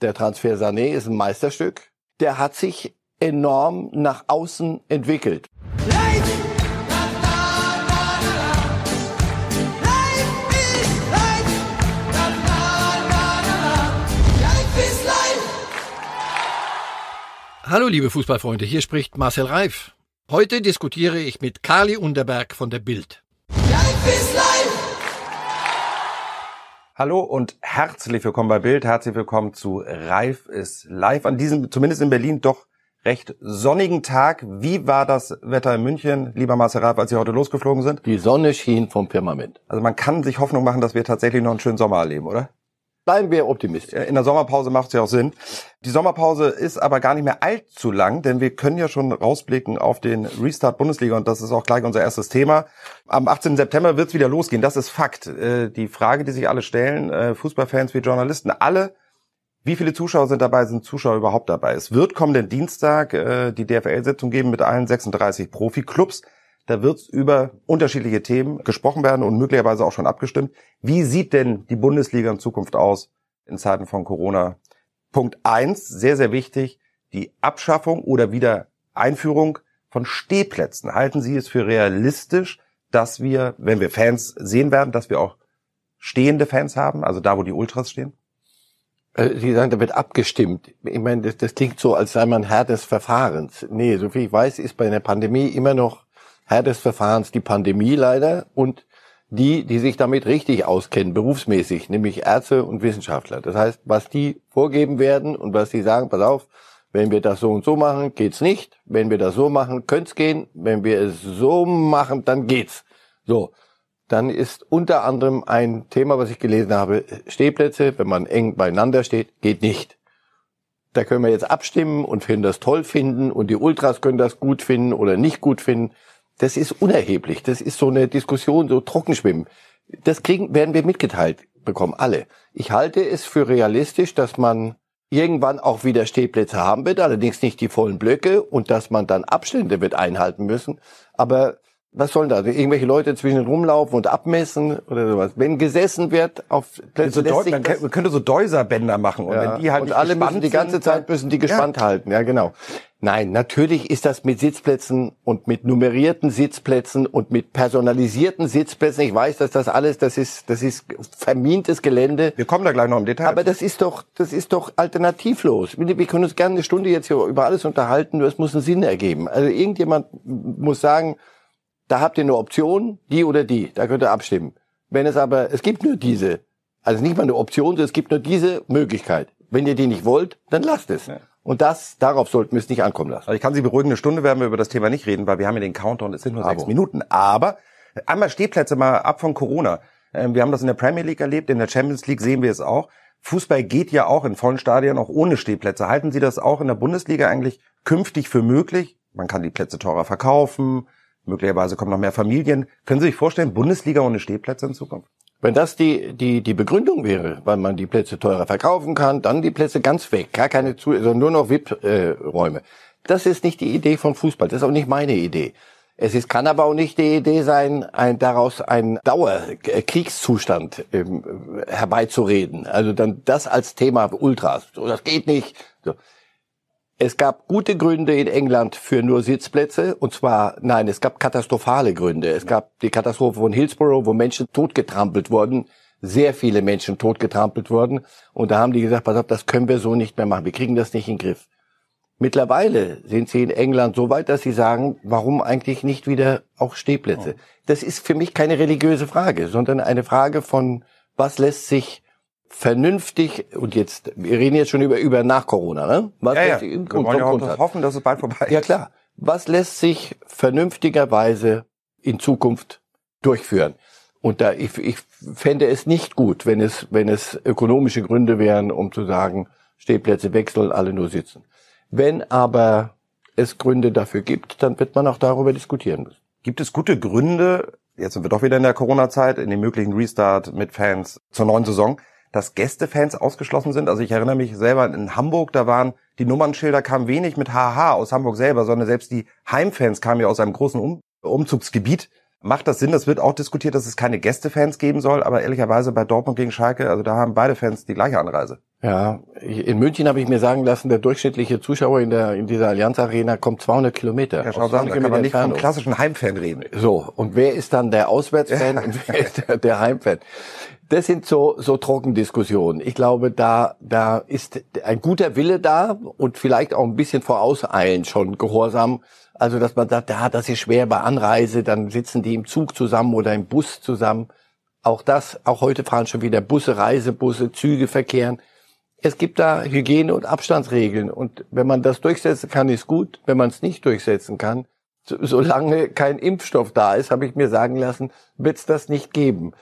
Der Transfer Sané ist ein Meisterstück. Der hat sich enorm nach außen entwickelt. Hallo liebe Fußballfreunde, hier spricht Marcel Reif. Heute diskutiere ich mit Kali Unterberg von der Bild. Hallo und herzlich willkommen bei Bild. Herzlich willkommen zu Reif ist live an diesem, zumindest in Berlin, doch recht sonnigen Tag. Wie war das Wetter in München, lieber Marcel Reif, als Sie heute losgeflogen sind? Die Sonne schien vom Firmament. Also man kann sich Hoffnung machen, dass wir tatsächlich noch einen schönen Sommer erleben, oder? Bleiben wir optimistisch. In der Sommerpause macht es ja auch Sinn. Die Sommerpause ist aber gar nicht mehr allzu lang, denn wir können ja schon rausblicken auf den Restart Bundesliga und das ist auch gleich unser erstes Thema. Am 18. September wird es wieder losgehen, das ist Fakt. Äh, die Frage, die sich alle stellen, äh, Fußballfans wie Journalisten, alle, wie viele Zuschauer sind dabei, sind Zuschauer überhaupt dabei? Es wird kommenden Dienstag äh, die DFL-Sitzung geben mit allen 36 Profi-Clubs. Da wird über unterschiedliche Themen gesprochen werden und möglicherweise auch schon abgestimmt. Wie sieht denn die Bundesliga in Zukunft aus in Zeiten von Corona? Punkt eins, sehr, sehr wichtig, die Abschaffung oder Wiedereinführung von Stehplätzen. Halten Sie es für realistisch, dass wir, wenn wir Fans sehen werden, dass wir auch stehende Fans haben, also da, wo die Ultras stehen? Äh, Sie sagen, da wird abgestimmt. Ich meine, das, das klingt so, als sei man Herr des Verfahrens. Nee, so viel ich weiß, ist bei einer Pandemie immer noch Herr des Verfahrens die Pandemie leider und die, die sich damit richtig auskennen, berufsmäßig, nämlich Ärzte und Wissenschaftler. Das heißt, was die vorgeben werden und was die sagen, pass auf, wenn wir das so und so machen, geht's nicht. Wenn wir das so machen, könnte gehen. Wenn wir es so machen, dann geht's. So. Dann ist unter anderem ein Thema, was ich gelesen habe, Stehplätze, wenn man eng beieinander steht, geht nicht. Da können wir jetzt abstimmen und finden das toll finden und die Ultras können das gut finden oder nicht gut finden das ist unerheblich. Das ist so eine Diskussion, so Trockenschwimmen. Das kriegen, werden wir mitgeteilt bekommen, alle. Ich halte es für realistisch, dass man irgendwann auch wieder Stehplätze haben wird, allerdings nicht die vollen Blöcke und dass man dann Abstände wird einhalten müssen. Aber was sollen da? Irgendwelche Leute zwischen rumlaufen und abmessen oder sowas. Wenn gesessen wird auf Plätzen, so man, man könnte so Deuserbänder machen und ja, wenn die halt und alle müssen die ganze Zeit müssen die gespannt ja. halten. Ja, genau. Nein, natürlich ist das mit Sitzplätzen und mit nummerierten Sitzplätzen und mit personalisierten Sitzplätzen. Ich weiß, dass das alles, das ist, das ist vermintes Gelände. Wir kommen da gleich noch im Detail. Aber das ist doch, das ist doch alternativlos. Wir können uns gerne eine Stunde jetzt hier über alles unterhalten, nur es muss einen Sinn ergeben. Also irgendjemand muss sagen, da habt ihr eine Option, die oder die, da könnt ihr abstimmen. Wenn es aber, es gibt nur diese, also nicht mal eine Option, sondern es gibt nur diese Möglichkeit. Wenn ihr die nicht wollt, dann lasst es. Ja. Und das, darauf sollten wir es nicht ankommen lassen. Also ich kann Sie beruhigen, eine Stunde werden wir über das Thema nicht reden, weil wir haben ja den Countdown, es sind nur sechs Minuten. Aber einmal Stehplätze mal ab von Corona. Ähm, wir haben das in der Premier League erlebt, in der Champions League sehen wir es auch. Fußball geht ja auch in vollen Stadien auch ohne Stehplätze. Halten Sie das auch in der Bundesliga eigentlich künftig für möglich? Man kann die Plätze teurer verkaufen, möglicherweise kommen noch mehr Familien. Können Sie sich vorstellen, Bundesliga ohne Stehplätze in Zukunft? Wenn das die, die, die Begründung wäre, weil man die Plätze teurer verkaufen kann, dann die Plätze ganz weg, gar keine zu, sondern nur noch VIP-Räume. Das ist nicht die Idee von Fußball, das ist auch nicht meine Idee. Es ist, kann aber auch nicht die Idee sein, ein, daraus einen Dauerkriegszustand ähm, herbeizureden. Also dann das als Thema Ultras. So, das geht nicht. So. Es gab gute Gründe in England für nur Sitzplätze. Und zwar, nein, es gab katastrophale Gründe. Es gab die Katastrophe von Hillsborough, wo Menschen totgetrampelt wurden. Sehr viele Menschen totgetrampelt wurden. Und da haben die gesagt, pass auf, das können wir so nicht mehr machen. Wir kriegen das nicht in den Griff. Mittlerweile sind sie in England so weit, dass sie sagen, warum eigentlich nicht wieder auch Stehplätze? Das ist für mich keine religiöse Frage, sondern eine Frage von, was lässt sich vernünftig, und jetzt, wir reden jetzt schon über, über nach Corona, ne? Was ja, ja. Wir wollen ja auch hoffen, dass es bald vorbei ist. Ja, klar. Was lässt sich vernünftigerweise in Zukunft durchführen? Und da, ich, ich fände es nicht gut, wenn es, wenn es ökonomische Gründe wären, um zu sagen, Stehplätze wechseln, alle nur sitzen. Wenn aber es Gründe dafür gibt, dann wird man auch darüber diskutieren müssen. Gibt es gute Gründe, jetzt sind wir doch wieder in der Corona-Zeit, in dem möglichen Restart mit Fans zur neuen Saison, dass Gästefans ausgeschlossen sind. Also ich erinnere mich selber in Hamburg, da waren die Nummernschilder kamen wenig mit HH aus Hamburg selber, sondern selbst die Heimfans kamen ja aus einem großen um Umzugsgebiet. Macht das Sinn? Das wird auch diskutiert, dass es keine Gästefans geben soll, aber ehrlicherweise bei Dortmund gegen Schalke, also da haben beide Fans die gleiche Anreise. Ja, in München habe ich mir sagen lassen, der durchschnittliche Zuschauer in der in dieser Allianz Arena kommt 200 Kilometer. Ja, schau sagen, da kann man nicht vom klassischen Heimfan reden. So, und wer ist dann der Auswärtsfan und wer ist der, der Heimfan? Das sind so so Trockendiskussionen. Ich glaube, da da ist ein guter Wille da und vielleicht auch ein bisschen vorauseilen schon Gehorsam. Also, dass man sagt, ja, das ist schwer bei Anreise, dann sitzen die im Zug zusammen oder im Bus zusammen. Auch das, auch heute fahren schon wieder Busse, Reisebusse, Züge verkehren es gibt da Hygiene- und Abstandsregeln. Und wenn man das durchsetzen kann, ist gut. Wenn man es nicht durchsetzen kann, solange kein Impfstoff da ist, habe ich mir sagen lassen, wird es das nicht geben.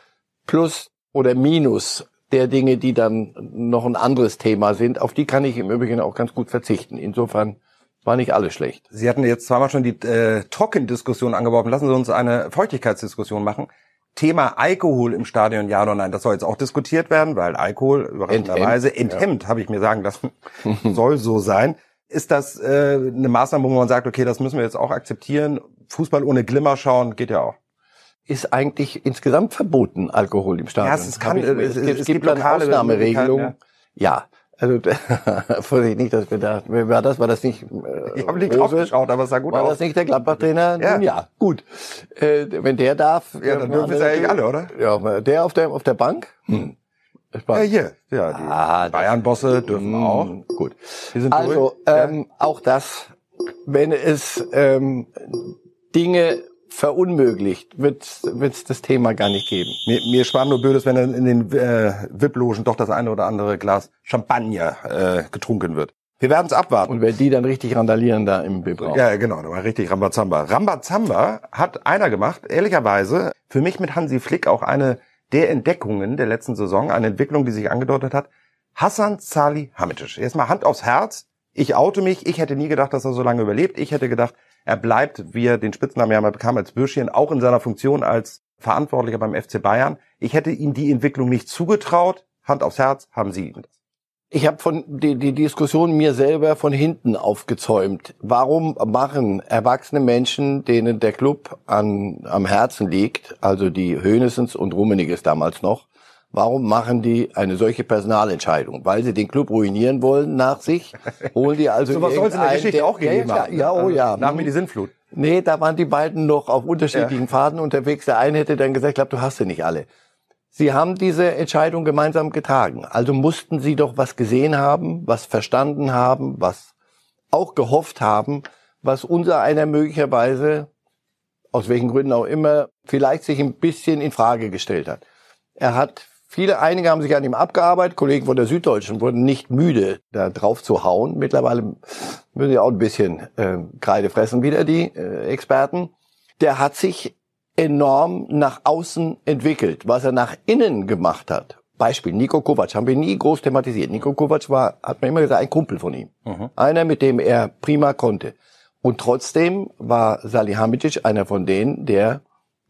Plus oder Minus der Dinge, die dann noch ein anderes Thema sind, auf die kann ich im Übrigen auch ganz gut verzichten. Insofern war nicht alles schlecht. Sie hatten jetzt zweimal schon die äh, Trockendiskussion angeworfen. Lassen Sie uns eine Feuchtigkeitsdiskussion machen. Thema Alkohol im Stadion, ja oder nein, das soll jetzt auch diskutiert werden, weil Alkohol überraschenderweise enthemmt, ja. habe ich mir sagen lassen, soll so sein. Ist das äh, eine Maßnahme, wo man sagt, okay, das müssen wir jetzt auch akzeptieren? Fußball ohne Glimmer schauen geht ja auch. Ist eigentlich insgesamt verboten, Alkohol im Stadion. Ja, es, kann, ich, es, es, es, gibt, gibt lokale Ausnahmeregelungen. Ja. ja. Also Vorsicht nicht, dass wir da war das war das nicht äh, Ich habe nicht draufgeschaut, aber es sah gut war aus. War das nicht der Gladbach-Trainer? Ja. ja, gut. Äh, wenn der darf, ja, dann dürfen es ja eigentlich alle, oder? Ja, der auf der auf der Bank. Hm. Ja, hier. Ja, die ah, Bayern-Bosse dürfen mh, auch. Gut. also ähm, auch das, wenn es ähm, Dinge verunmöglicht, wird es das Thema gar nicht geben. Mir, mir schwamm nur Blödes, wenn in den äh, VIP-Logen doch das eine oder andere Glas Champagner äh, getrunken wird. Wir werden es abwarten. Und wenn die dann richtig randalieren da im VIP Ja, genau, da war richtig Rambazamba. Rambazamba hat einer gemacht, ehrlicherweise, für mich mit Hansi Flick auch eine der Entdeckungen der letzten Saison, eine Entwicklung, die sich angedeutet hat. Hassan Salih Hamicic. Erstmal Hand aufs Herz. Ich oute mich. Ich hätte nie gedacht, dass er so lange überlebt. Ich hätte gedacht, er bleibt, wie er den Spitznamen ja mal bekam, als Bürschchen, auch in seiner Funktion als Verantwortlicher beim FC Bayern. Ich hätte ihm die Entwicklung nicht zugetraut. Hand aufs Herz, haben Sie ihm das. Ich habe von die, die Diskussion mir selber von hinten aufgezäumt. Warum machen erwachsene Menschen, denen der Club an, am Herzen liegt, also die Hönesens und Rummeniges damals noch, Warum machen die eine solche Personalentscheidung? Weil sie den Club ruinieren wollen nach sich? Holen die also so was soll es in der Geschichte auch gegeben ja, ja, oh ja. Nach mir die Sintflut. Nee, da waren die beiden noch auf unterschiedlichen ja. Pfaden unterwegs. Der eine hätte dann gesagt, ich glaube, du hast sie nicht alle. Sie haben diese Entscheidung gemeinsam getragen. Also mussten sie doch was gesehen haben, was verstanden haben, was auch gehofft haben, was unser einer möglicherweise, aus welchen Gründen auch immer, vielleicht sich ein bisschen in Frage gestellt hat. Er hat Viele, einige haben sich an ihm abgearbeitet. Kollegen von der Süddeutschen wurden nicht müde, da drauf zu hauen. Mittlerweile müssen sie auch ein bisschen äh, Kreide fressen wieder, die äh, Experten. Der hat sich enorm nach außen entwickelt. Was er nach innen gemacht hat, Beispiel Nico Kovac, haben wir nie groß thematisiert. Nico Kovac war, hat man immer gesagt, ein Kumpel von ihm. Mhm. Einer, mit dem er prima konnte. Und trotzdem war Salihamidzic einer von denen, der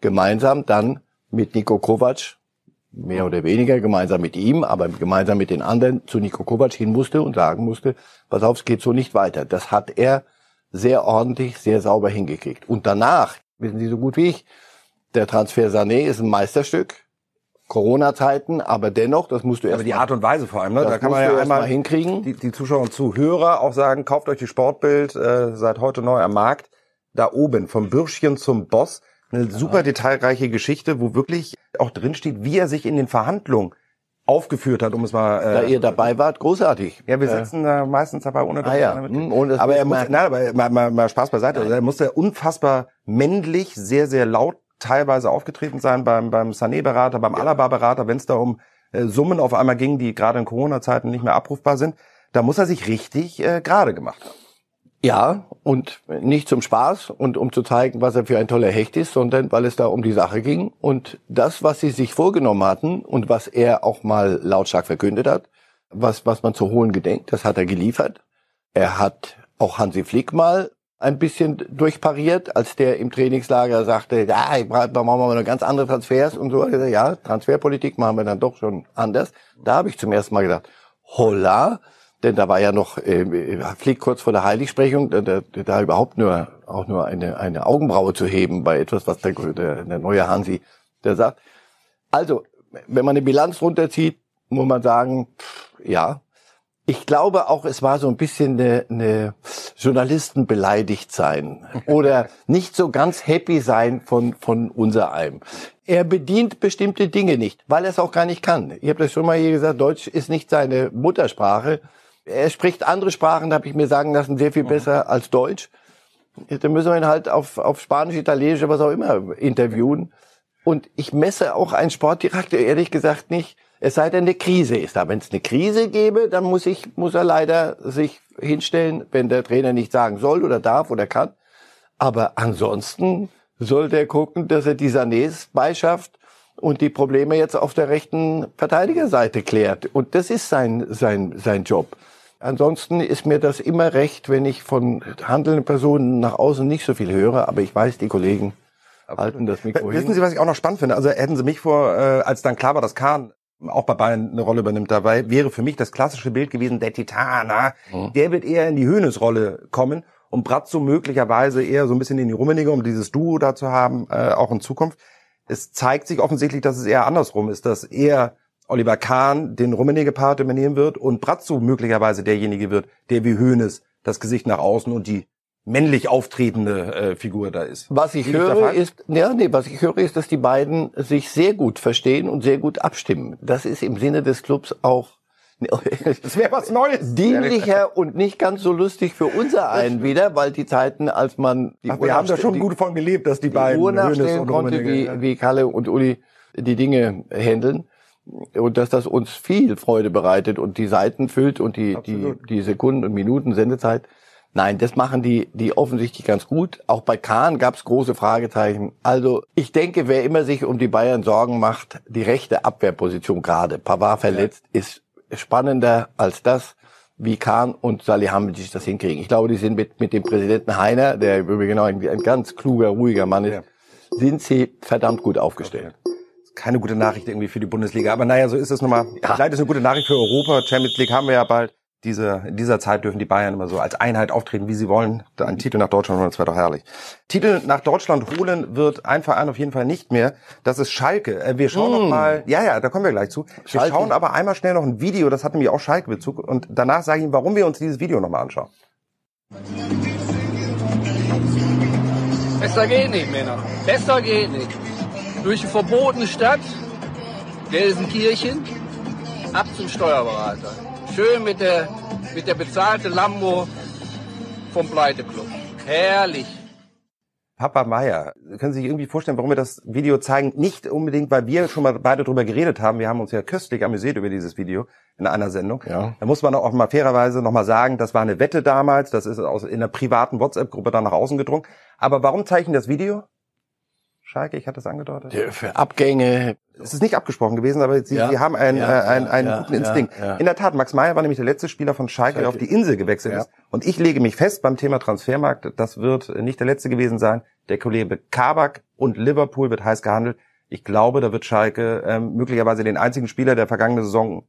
gemeinsam dann mit Nico Kovac mehr oder weniger gemeinsam mit ihm, aber gemeinsam mit den anderen zu Niko Kovac hin musste und sagen musste, pass auf, es geht so nicht weiter. Das hat er sehr ordentlich, sehr sauber hingekriegt. Und danach, wissen Sie so gut wie ich, der Transfer Sané ist ein Meisterstück. Corona-Zeiten, aber dennoch, das musst du erst Aber die Art und Weise vor allem, ne? da kann man ja einmal hinkriegen. Die, die Zuschauer und Zuhörer auch sagen, kauft euch die Sportbild, äh, seid heute neu am Markt. Da oben, vom Bürschchen zum Boss, eine super detailreiche Geschichte, wo wirklich auch drinsteht, wie er sich in den Verhandlungen aufgeführt hat, um es mal. Äh, da ihr dabei wart, großartig. Ja, wir sitzen äh, meistens dabei, ohne ah, ja. hm, ohne, aber er muss, nein, aber mal, mal, mal Spaß beiseite. Also er musste unfassbar männlich, sehr, sehr laut teilweise aufgetreten sein beim beim Sané-Berater, beim Alaba-Berater, wenn es da um äh, Summen auf einmal ging, die gerade in Corona-Zeiten nicht mehr abrufbar sind. Da muss er sich richtig äh, gerade gemacht haben. Ja, und nicht zum Spaß und um zu zeigen, was er für ein toller Hecht ist, sondern weil es da um die Sache ging. Und das, was sie sich vorgenommen hatten und was er auch mal lautstark verkündet hat, was, was man zu holen gedenkt, das hat er geliefert. Er hat auch Hansi Flick mal ein bisschen durchpariert, als der im Trainingslager sagte, ja, da machen wir noch ganz andere Transfers und so. Ja, Transferpolitik machen wir dann doch schon anders. Da habe ich zum ersten Mal gedacht, holla, denn da war ja noch äh, Flick kurz vor der Heiligsprechung, da, da, da überhaupt nur auch nur eine, eine Augenbraue zu heben bei etwas, was der, der, der neue Hansi der sagt. Also, wenn man eine Bilanz runterzieht, muss man sagen, pff, ja, ich glaube auch, es war so ein bisschen eine, eine Journalisten beleidigt sein oder nicht so ganz happy sein von, von unser einem. Er bedient bestimmte Dinge nicht, weil er es auch gar nicht kann. Ich habe das schon mal hier gesagt, Deutsch ist nicht seine Muttersprache. Er spricht andere Sprachen, da habe ich mir sagen lassen, sehr viel mhm. besser als Deutsch. Da müssen wir ihn halt auf, auf Spanisch, Italienisch, was auch immer interviewen. Und ich messe auch einen Sportdirektor ehrlich gesagt nicht, es sei denn, eine Krise ist da. Wenn es eine Krise gäbe, dann muss ich, muss er leider sich hinstellen, wenn der Trainer nicht sagen soll oder darf oder kann. Aber ansonsten soll der gucken, dass er die Sanés beischafft und die Probleme jetzt auf der rechten Verteidigerseite klärt. Und das ist sein, sein, sein Job. Ansonsten ist mir das immer recht, wenn ich von handelnden Personen nach außen nicht so viel höre, aber ich weiß, die Kollegen halten das Mikro Wissen Sie, was ich auch noch spannend finde? Also hätten Sie mich vor, äh, als dann klar war, dass Kahn auch bei Bayern eine Rolle übernimmt dabei, wäre für mich das klassische Bild gewesen, der Titaner, mhm. der wird eher in die Höhnesrolle kommen und Bratzo möglicherweise eher so ein bisschen in die Rummenigge, um dieses Duo da zu haben, äh, auch in Zukunft. Es zeigt sich offensichtlich, dass es eher andersrum ist, dass er Oliver Kahn den Rummenigge-Part übernehmen wird und Bratzo möglicherweise derjenige wird, der wie Höhnes das Gesicht nach außen und die männlich auftretende äh, Figur da ist. Was ich höre ist, ja, nee, was ich höre ist, dass die beiden sich sehr gut verstehen und sehr gut abstimmen. Das ist im Sinne des Clubs auch das wäre was Neues. Dienlicher und nicht ganz so lustig für unser einen wieder, weil die Zeiten, als man die Ach, wir haben da schon die, gut von gelebt, dass die, die beiden Uhr nachstellen konnte, wie, wie Kalle und Uli die Dinge handeln und dass das uns viel Freude bereitet und die Seiten füllt und die die die Sekunden und Minuten Sendezeit Nein, das machen die, die offensichtlich ganz gut. Auch bei Kahn gab es große Fragezeichen. Also ich denke, wer immer sich um die Bayern Sorgen macht, die rechte Abwehrposition gerade, Pavard verletzt, ja. ist spannender als das, wie Kahn und Salihamidzic das hinkriegen. Ich glaube, die sind mit, mit dem Präsidenten Heiner, der übrigens ein, ein ganz kluger, ruhiger Mann ist, ja. sind sie verdammt gut aufgestellt. Keine gute Nachricht irgendwie für die Bundesliga. Aber naja, so ist es nun mal. Ja. Leider ist eine gute Nachricht für Europa. Champions League haben wir ja bald diese, in dieser Zeit dürfen die Bayern immer so als Einheit auftreten, wie sie wollen. Ein Titel nach Deutschland holen, das wäre doch herrlich. Titel nach Deutschland holen wird ein Verein auf jeden Fall nicht mehr. Das ist Schalke. Äh, wir schauen mm. noch mal, ja, ja, da kommen wir gleich zu. Wir Schalke. schauen aber einmal schnell noch ein Video, das hat nämlich auch Schalke-Bezug. Und danach sage ich Ihnen, warum wir uns dieses Video nochmal anschauen. Besser geht nicht, Männer. Besser geht nicht. Durch die verbotene Stadt, Gelsenkirchen, ab zum Steuerberater schön mit der, mit der bezahlten Lambo vom Pleiteclub. Herrlich. Papa Meier, können Sie sich irgendwie vorstellen, warum wir das Video zeigen? Nicht unbedingt, weil wir schon mal beide drüber geredet haben. Wir haben uns ja köstlich amüsiert über dieses Video in einer Sendung. Ja. Da muss man auch mal fairerweise noch mal sagen, das war eine Wette damals. Das ist aus, in einer privaten WhatsApp-Gruppe dann nach außen gedrungen. Aber warum zeichnen das Video? Schalke, ich hatte es angedeutet. Ja, für Abgänge. Es ist nicht abgesprochen gewesen, aber sie, ja, sie haben einen, ja, äh, einen, einen guten Instinkt. In der Tat, Max Meyer war nämlich der letzte Spieler von Schalke, der auf die Insel gewechselt ist. Und ich lege mich fest beim Thema Transfermarkt, das wird nicht der letzte gewesen sein. Der Kollege Kabak und Liverpool wird heiß gehandelt. Ich glaube, da wird Schalke ähm, möglicherweise den einzigen Spieler, der vergangene Saison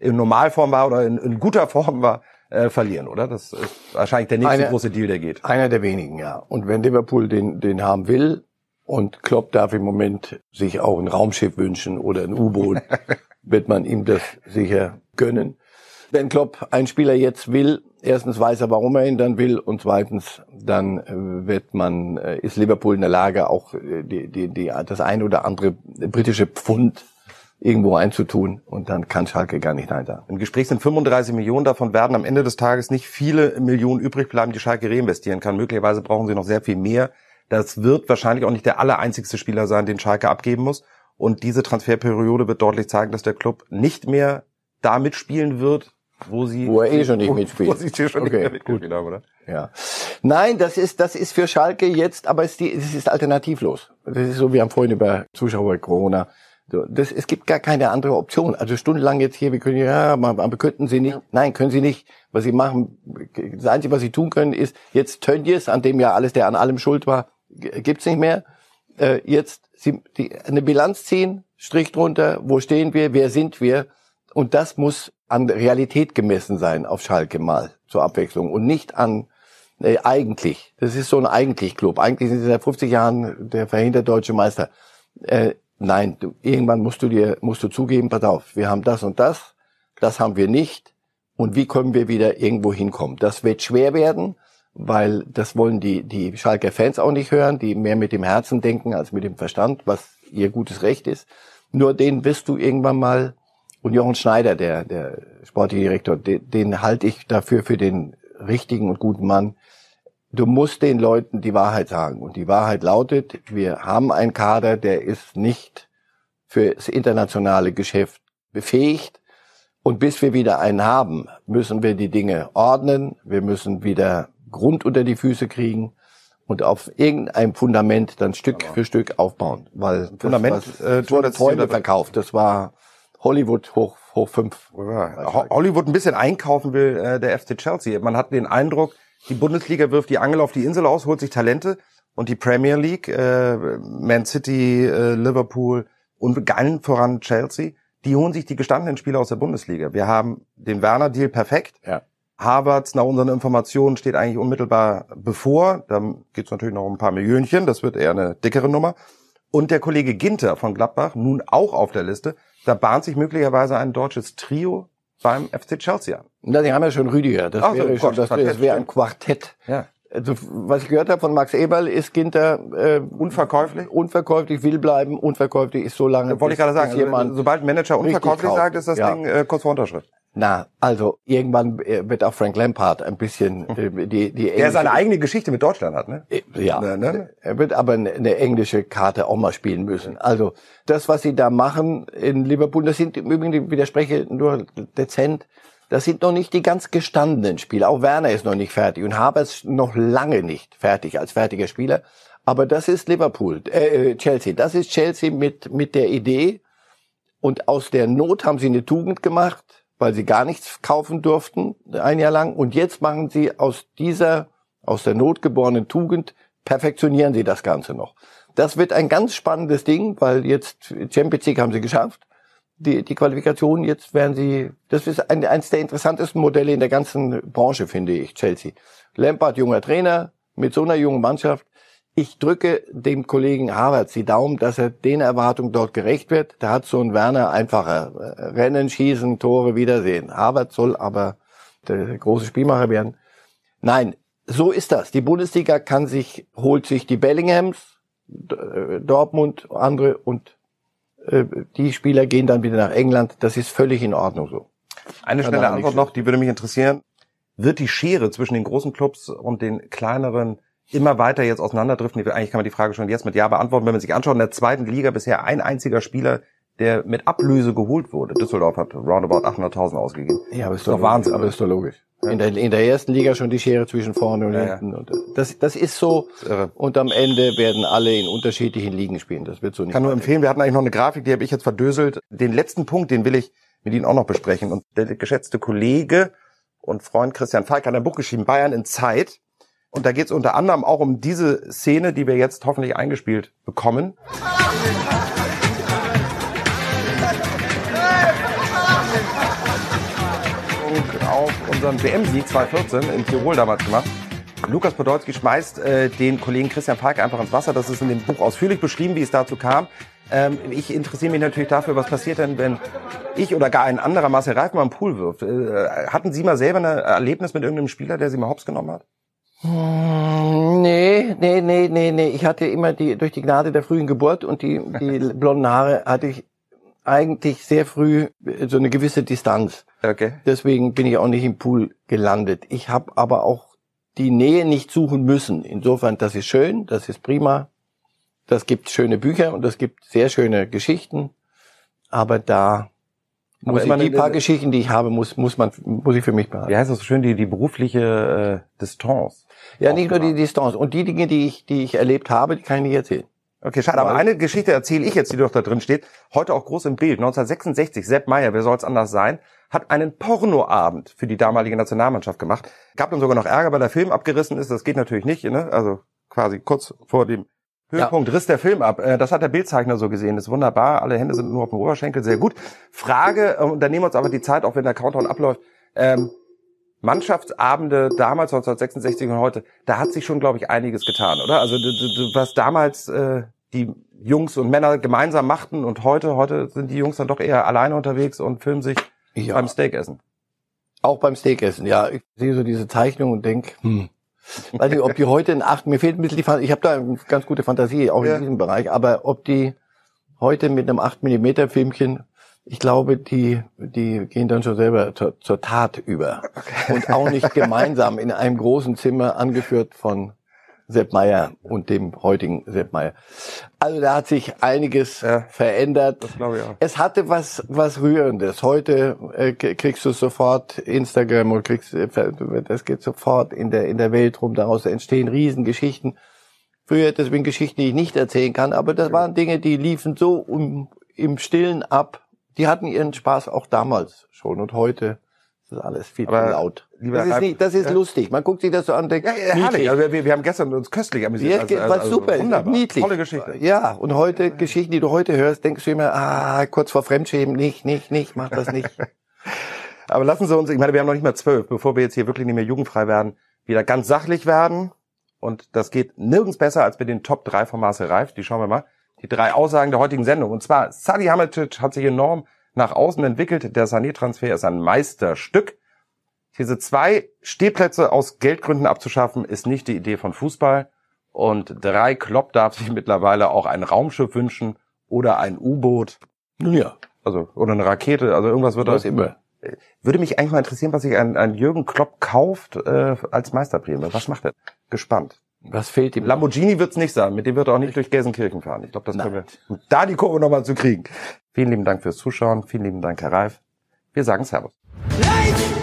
in Normalform war oder in, in guter Form war, äh, verlieren, oder? Das ist wahrscheinlich der nächste Eine, große Deal, der geht. Einer der wenigen, ja. Und wenn Liverpool den, den haben will, und Klopp darf im Moment sich auch ein Raumschiff wünschen oder ein U-Boot, wird man ihm das sicher gönnen. Wenn Klopp einen Spieler jetzt will, erstens weiß er, warum er ihn dann will, und zweitens dann äh, wird man, äh, ist Liverpool in der Lage, auch äh, die, die, die, das ein oder andere britische Pfund irgendwo einzutun und dann kann Schalke gar nicht nein sagen. Im Gespräch sind 35 Millionen, davon werden am Ende des Tages nicht viele Millionen übrig bleiben, die Schalke reinvestieren kann. Möglicherweise brauchen sie noch sehr viel mehr. Das wird wahrscheinlich auch nicht der allereinzigste Spieler sein, den Schalke abgeben muss. Und diese Transferperiode wird deutlich zeigen, dass der Club nicht mehr da mitspielen wird, wo sie wo er eh schon nicht mitspielt. Wo sie hier schon okay, nicht mehr mitgespielt haben, oder? Ja. Nein, das ist das ist für Schalke jetzt, aber es die, es ist alternativlos. Das ist so, wir haben vorhin über Zuschauer Corona. Das, es gibt gar keine andere Option. Also stundenlang jetzt hier, wir können ja, aber könnten Sie nicht. Nein, können Sie nicht. Was Sie machen, das Einzige, was Sie tun können, ist jetzt Tönnies, an dem ja alles, der an allem schuld war, gibt's nicht mehr. Äh, jetzt sie, die, eine Bilanz ziehen, Strich drunter, wo stehen wir, wer sind wir? Und das muss an Realität gemessen sein auf Schalke mal zur Abwechslung und nicht an äh, eigentlich. Das ist so ein Eigentlich-Club. Eigentlich sind sie seit 50 Jahren der verhindert deutsche Meister. Äh, nein, du, irgendwann musst du dir, musst du zugeben, pass auf, wir haben das und das, das haben wir nicht. Und wie können wir wieder irgendwo hinkommen? Das wird schwer werden, weil das wollen die, die Schalker Fans auch nicht hören, die mehr mit dem Herzen denken als mit dem Verstand, was ihr gutes Recht ist. Nur den wirst du irgendwann mal, und Jochen Schneider, der, der Sportdirektor, den, den halte ich dafür für den richtigen und guten Mann. Du musst den Leuten die Wahrheit sagen. Und die Wahrheit lautet, wir haben einen Kader, der ist nicht fürs internationale Geschäft befähigt. Und bis wir wieder einen haben, müssen wir die Dinge ordnen. Wir müssen wieder Grund unter die Füße kriegen und auf irgendeinem Fundament dann Stück für Stück aufbauen. Weil Fundament, das, was, äh, wurde Träume verkauft. Das war Hollywood hoch, hoch fünf. Ja, Hollywood ein bisschen einkaufen will, äh, der FC Chelsea. Man hat den Eindruck, die Bundesliga wirft die Angel auf die Insel aus, holt sich Talente und die Premier League, äh, Man City, äh, Liverpool und allen voran Chelsea, die holen sich die gestandenen Spieler aus der Bundesliga. Wir haben den Werner-Deal perfekt. Ja. Harvards nach unseren Informationen steht eigentlich unmittelbar bevor. Da geht's natürlich noch um ein paar Millionchen. Das wird eher eine dickere Nummer. Und der Kollege Ginter von Gladbach nun auch auf der Liste. Da bahnt sich möglicherweise ein deutsches Trio beim FC Chelsea an. Na, die haben ja schon Rüdiger. Das Ach so, wäre Gott, schon, das, Quartett, das wäre ein. Quartett. Ja. Also, was ich gehört habe von Max Eberl, ist Ginter äh, Unverkäuflich? unverkäuflich, will bleiben. Unverkäuflich ist so lange, Wollte ich gerade sagen, also, sobald ein Manager unverkäuflich sagt, ist das Ja. Ding äh, kurz vor Unterschrift. Na, also irgendwann äh, wird auch Frank Lampard ein bisschen äh, die die Der seine eigene Geschichte mit Deutschland hat, ne? Äh, Ja, Ne, ne? er wird aber eine, eine englische Karte auch mal spielen müssen. Also das, was sie da machen in Liverpool, das sind im Übrigen, widerspreche nur dezent, das sind noch nicht die ganz gestandenen Spieler. Auch Werner ist noch nicht fertig und Havertz noch lange nicht fertig als fertiger Spieler. Aber das ist Liverpool, äh, äh, Chelsea. Das ist Chelsea mit mit der Idee und aus der Not haben sie eine Tugend gemacht, weil sie gar nichts kaufen durften ein Jahr lang. Und jetzt machen sie aus dieser, aus der Not geborenen Tugend, perfektionieren sie das Ganze noch. Das wird ein ganz spannendes Ding, weil jetzt Champions League haben sie geschafft. Die, die Qualifikation, jetzt werden sie, das ist ein, eines der interessantesten Modelle in der ganzen Branche, finde ich, Chelsea. Lampard, junger Trainer, mit so einer jungen Mannschaft. Ich drücke dem Kollegen Havertz die Daumen, dass er den Erwartungen dort gerecht wird. Da hat so ein Werner einfacher. Äh, Rennen, schießen, Tore, Wiedersehen. Havertz soll aber der große Spielmacher werden. Nein, so ist das. Die Bundesliga kann sich, holt sich die Bellinghams, äh, Dortmund, andere und äh, die Spieler gehen dann wieder nach England. Das ist völlig in Ordnung so. Eine schnelle Antwort noch, die würde mich interessieren. Wird die Schere zwischen den großen Clubs und den kleineren immer weiter jetzt auseinanderdriften? Eigentlich kann man die Frage schon jetzt mit Ja beantworten. Wenn man sich anschaut, in der zweiten Liga bisher ein einziger Spieler, der mit Ablöse geholt wurde. Düsseldorf hat roundabout 800.000 ausgegeben. Ja, aber ist doch doch Wahnsinn, Aber ist doch logisch. In der, in der ersten Liga schon die Schere zwischen vorne und Ja, ja. hinten. Und das, das ist so. ist irre. Und am Ende werden alle in unterschiedlichen Ligen spielen. Das wird so nicht. Ich kann nur empfehlen, wir hatten eigentlich noch eine Grafik, die habe ich jetzt verdöselt. Den letzten Punkt, den will ich mit Ihnen auch noch besprechen. Und der geschätzte Kollege und Freund Christian Falk hat ein Buch geschrieben, Bayern in Zeit. Und da geht es unter anderem auch um diese Szene, die wir jetzt hoffentlich eingespielt bekommen. auf unseren WM-Sieg 2014 in Tirol damals gemacht. Lukas Podolski schmeißt äh, den Kollegen Christian Falk einfach ins Wasser. Das ist in dem Buch ausführlich beschrieben, wie es dazu kam. Ähm, ich interessiere mich natürlich dafür, was passiert denn, wenn ich oder gar ein anderer Marcel Reif mal im Pool wirft. Äh, hatten Sie mal selber ein Erlebnis mit irgendeinem Spieler, der Sie mal hops genommen hat? Hm, Nee, nee, nee, nee, nee. Ich hatte immer die, durch die Gnade der frühen Geburt und die, die blonden Haare hatte ich eigentlich sehr früh so eine gewisse Distanz. Okay. Deswegen bin ich auch nicht im Pool gelandet. Ich habe aber auch die Nähe nicht suchen müssen. Insofern, das ist schön, das ist prima. Das gibt schöne Bücher und das gibt sehr schöne Geschichten. Aber da muss immer die paar Geschichten, die ich habe, muss, muss man, muss ich für mich behalten. Wie heißt das so schön, die, die berufliche äh, Distanz? Ja, nicht nur die. Distanz. Und die Dinge, die ich, die ich erlebt habe, die kann ich nicht erzählen. Okay, schade. Aber eine Geschichte erzähle ich jetzt, die doch da drin steht. Heute auch groß im Bild. 1966, Sepp Meyer, wer soll es anders sein, hat einen Pornoabend für die damalige Nationalmannschaft gemacht. Gab dann sogar noch Ärger, weil der Film abgerissen ist. Das geht natürlich nicht. Ne? Also quasi kurz vor dem Höhepunkt riss der Film ab. Äh, Das hat der Bildzeichner so gesehen. Das ist wunderbar. Alle Hände sind nur auf dem Oberschenkel. Sehr gut. Frage, äh, und dann nehmen wir uns aber die Zeit, auch wenn der Countdown abläuft. Ähm, Mannschaftsabende damals 1966 und heute, da hat sich schon, glaube ich, einiges getan, oder? Also was damals äh, die Jungs und Männer gemeinsam machten und heute, heute sind die Jungs dann doch eher alleine unterwegs und filmen sich Ja. beim Steakessen. Auch beim Steakessen, ja. Ich sehe so diese Zeichnung und denk, hm. Weiß nicht, ob die heute in acht, mir fehlt ein bisschen die Fantasie, ich habe da eine ganz gute Fantasie, auch Ja. in diesem Bereich, aber ob die heute mit einem 8 Millimeter Filmchen, ich glaube, die, die gehen dann schon selber zur, zur Tat über. Und auch nicht gemeinsam in einem großen Zimmer, angeführt von Sepp Meier und dem heutigen Sepp Meier. Also da hat sich einiges Ja. verändert. Das glaube ich auch. Es hatte was was rührendes. Heute äh, kriegst du sofort Instagram und kriegst äh, das geht sofort in der in der Welt rum. Daraus entstehen Riesengeschichten. Früher deswegen Geschichten, die ich nicht erzählen kann, aber das waren Dinge, die liefen so um, im Stillen ab. Die hatten ihren Spaß auch damals schon und heute ist das alles viel Aber, zu laut. Das ist nicht, das ist ja. lustig. Man guckt sich das so an, und denkt, Ja, ja herrlich. Also wir, wir haben gestern uns köstlich amüsiert. Ja, Also- war also super, Wunderbar. niedlich. Tolle Geschichte. Ja, und heute, Geschichten, die du heute hörst, denkst du immer, ah, kurz vor Fremdschämen, nicht, nicht, nicht, mach das nicht. Aber lassen Sie uns, ich meine, wir haben noch nicht mal zwölf, bevor wir jetzt hier wirklich nicht mehr jugendfrei werden, wieder ganz sachlich werden. Und das geht nirgends besser als bei den Top 3 von Marcel Reif. Die schauen wir mal. Die drei Aussagen der heutigen Sendung. Und zwar, Salihamidzic hat sich enorm nach außen entwickelt. Der Sané-Transfer ist ein Meisterstück. Diese zwei Stehplätze aus Geldgründen abzuschaffen, ist nicht die Idee von Fußball. Und drei Klopp darf sich mittlerweile auch ein Raumschiff wünschen oder ein U-Boot. Nun ja, Also, oder eine Rakete. Also irgendwas wird das immer. würde mich eigentlich mal interessieren, was sich ein, ein Jürgen Klopp kauft äh, als Meisterprämie. Was macht er? Gespannt. Was fehlt ihm? Lamborghini wird's nicht sein. Mit dem wird er auch nicht durch Gelsenkirchen fahren. Ich glaube, das können wir, um da die Kurve nochmal zu kriegen. Vielen lieben Dank fürs Zuschauen. Vielen lieben Dank, Herr Reif. Wir sagen Servus. Life